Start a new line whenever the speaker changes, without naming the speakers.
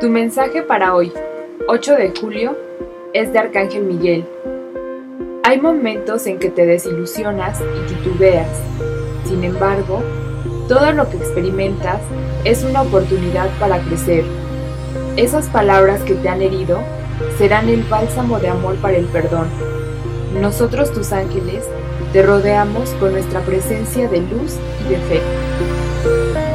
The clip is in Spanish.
Tu mensaje para hoy, 8 de julio, es de Arcángel Miguel. Hay momentos en que te desilusionas y titubeas. Sin embargo, todo lo que experimentas es una oportunidad para crecer. Esas palabras que te han herido serán el bálsamo de amor para el perdón. Nosotros tus ángeles te rodeamos con nuestra presencia de luz y de fe.